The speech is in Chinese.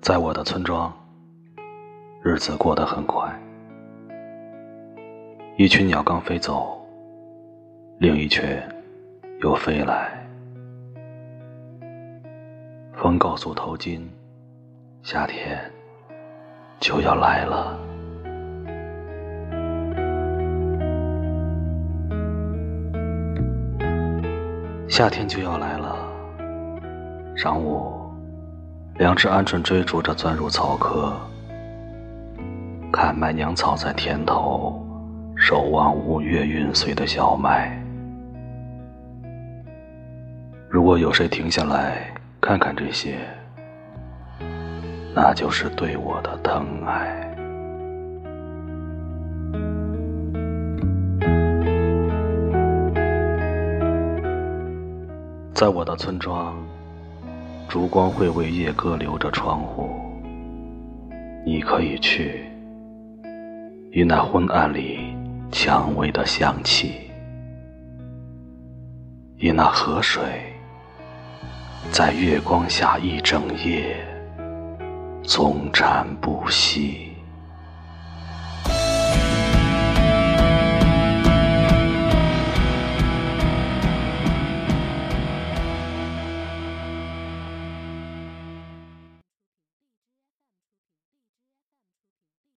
在我的村庄，日子过得很快。一群鸟刚飞走，另一群又飞来。风告诉头巾，夏天就要来了。夏天就要来了。上午，两只鹌鹑追逐着钻入草窠，看麦娘草在田头。守望五月运穗的小麦。如果有谁停下来看看这些，那就是对我的疼爱。在我的村庄，烛光会为夜歌留着窗户，你可以去，与那昏暗里。蔷薇的香气，以那河水在月光下一整夜，总缠不息。